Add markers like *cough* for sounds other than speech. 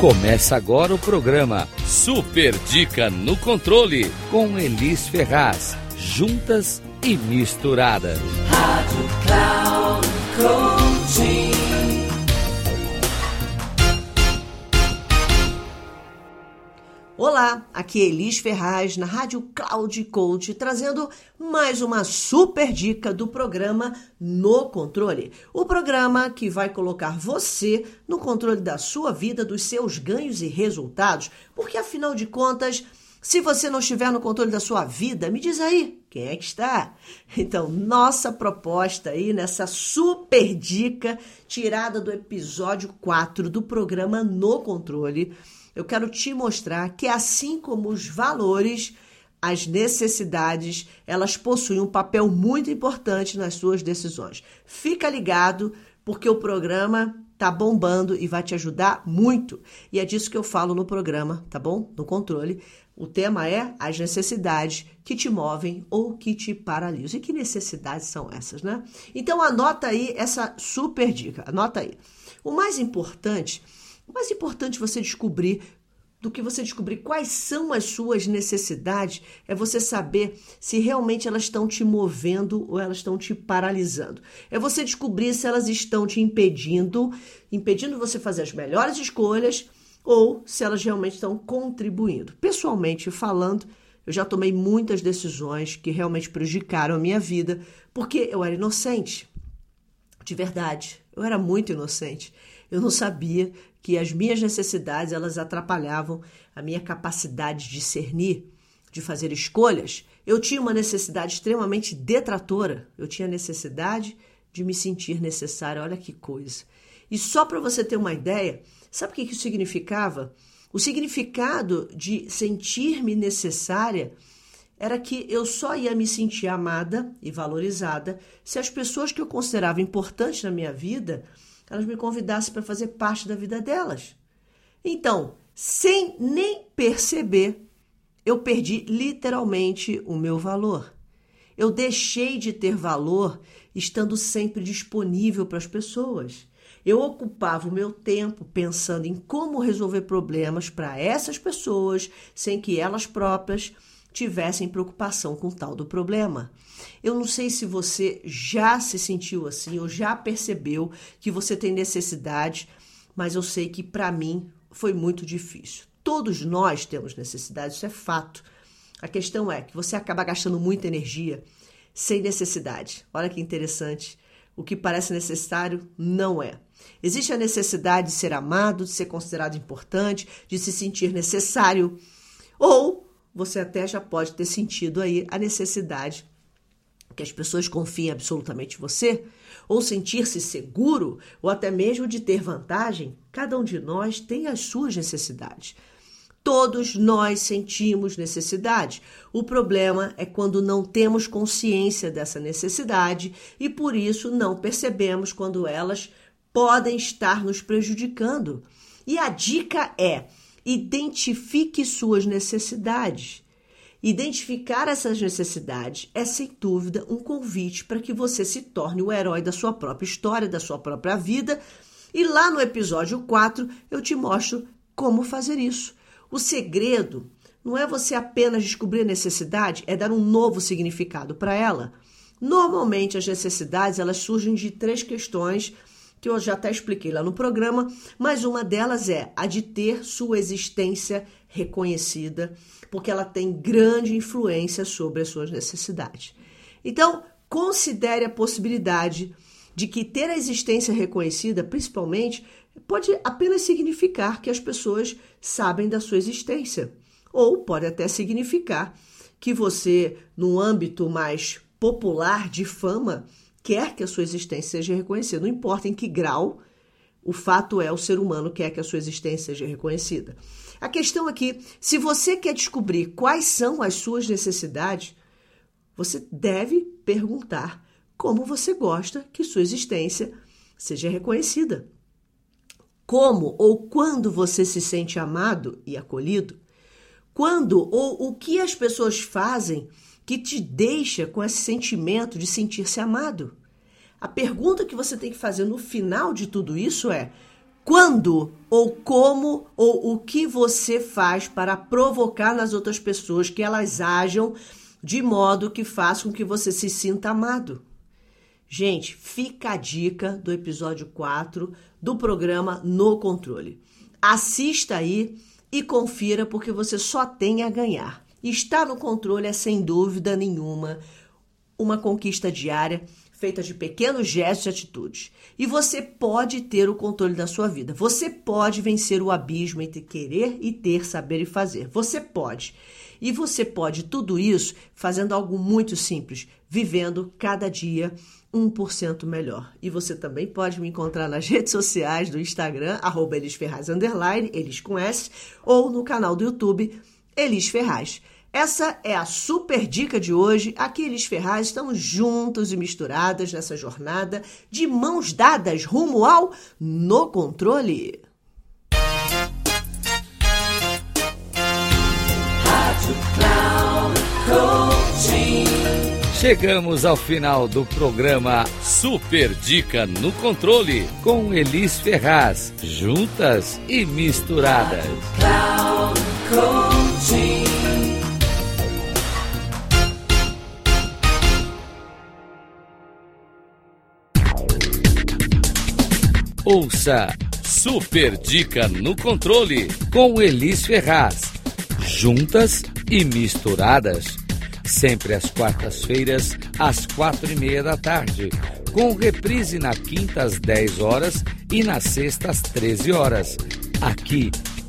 Começa agora o programa Super Dica no Controle com Elis Ferraz. Juntas e misturadas. Rádio Cloud Coaching. Olá, aqui é Elis Ferraz na Rádio Cloud Coach, trazendo mais uma super dica do programa No Controle. O programa que vai colocar você no controle da sua vida, dos seus ganhos e resultados, porque afinal de contas, se você não estiver no controle da sua vida, me diz aí, quem é que está? Então, nossa proposta aí nessa super dica tirada do episódio 4 do programa No Controle eu quero te mostrar que assim como os valores, as necessidades, elas possuem um papel muito importante nas suas decisões. Fica ligado, porque o programa tá bombando e vai te ajudar muito. E é disso que eu falo no programa, tá bom? No controle. O tema é as necessidades que te movem ou que te paralisam. E que necessidades são essas, né? Então anota aí essa super dica. Anota aí. O mais importante mais importante você descobrir do que você descobrir quais são as suas necessidades é você saber se realmente elas estão te movendo ou elas estão te paralisando. É você descobrir se elas estão te impedindo, impedindo você fazer as melhores escolhas ou se elas realmente estão contribuindo. Pessoalmente falando, eu já tomei muitas decisões que realmente prejudicaram a minha vida porque eu era inocente. De verdade, eu era muito inocente. Eu não sabia que as minhas necessidades elas atrapalhavam a minha capacidade de discernir, de fazer escolhas. Eu tinha uma necessidade extremamente detratora. Eu tinha necessidade de me sentir necessária. Olha que coisa. E só para você ter uma ideia, sabe o que isso significava? O significado de sentir-me necessária era que eu só ia me sentir amada e valorizada se as pessoas que eu considerava importantes na minha vida elas me convidassem para fazer parte da vida delas. Então, sem nem perceber, eu perdi literalmente o meu valor. Eu deixei de ter valor estando sempre disponível para as pessoas. Eu ocupava o meu tempo pensando em como resolver problemas para essas pessoas sem que elas próprias tivessem preocupação com tal do problema. Eu não sei se você já se sentiu assim ou já percebeu que você tem necessidade, mas eu sei que para mim foi muito difícil. Todos nós temos necessidade, isso é fato. A questão é que você acaba gastando muita energia sem necessidade. Olha que interessante. O que parece necessário não é. Existe a necessidade de ser amado, de ser considerado importante, de se sentir necessário, ou você até já pode ter sentido aí a necessidade que as pessoas confiem absolutamente em você, ou sentir-se seguro, ou até mesmo de ter vantagem, cada um de nós tem as suas necessidades. Todos nós sentimos necessidade. O problema é quando não temos consciência dessa necessidade e por isso não percebemos quando elas podem estar nos prejudicando. E a dica é: Identifique suas necessidades. Identificar essas necessidades é, sem dúvida, um convite para que você se torne o herói da sua própria história, da sua própria vida. E lá no episódio 4 eu te mostro como fazer isso. O segredo não é você apenas descobrir a necessidade, é dar um novo significado para ela. Normalmente as necessidades elas surgem de três questões que eu já até expliquei lá no programa, mas uma delas é a de ter sua existência reconhecida, porque ela tem grande influência sobre as suas necessidades. Então, considere a possibilidade de que ter a existência reconhecida, principalmente, pode apenas significar que as pessoas sabem da sua existência, ou pode até significar que você, no âmbito mais popular de fama, quer que a sua existência seja reconhecida. Não importa em que grau, o fato é o ser humano quer que a sua existência seja reconhecida. A questão aqui, se você quer descobrir quais são as suas necessidades, você deve perguntar como você gosta que sua existência seja reconhecida. Como ou quando você se sente amado e acolhido? Quando ou o que as pessoas fazem que te deixa com esse sentimento de sentir-se amado. A pergunta que você tem que fazer no final de tudo isso é: quando ou como ou o que você faz para provocar nas outras pessoas que elas ajam de modo que faça com que você se sinta amado. Gente, fica a dica do episódio 4 do programa No Controle. Assista aí e confira porque você só tem a ganhar. Estar no controle é sem dúvida nenhuma uma conquista diária feita de pequenos gestos e atitudes. E você pode ter o controle da sua vida. Você pode vencer o abismo entre querer e ter, saber e fazer. Você pode. E você pode tudo isso fazendo algo muito simples, vivendo cada dia 1% melhor. E você também pode me encontrar nas *laughs* redes sociais do Instagram, arroba Elis Ferraz, underline, com S, ou no canal do YouTube, Elis Ferraz. Essa é a super dica de hoje. Aqui Elis Ferraz estamos juntos e misturadas nessa jornada de mãos dadas rumo ao no controle. Chegamos ao final do programa Super Dica no Controle com Elis Ferraz, juntas e misturadas. Ouça Super Dica no Controle com Elis Ferraz. Juntas e misturadas. Sempre às quartas-feiras, às quatro e meia da tarde. Com reprise na quinta às 10 horas e na sexta às 13 horas. Aqui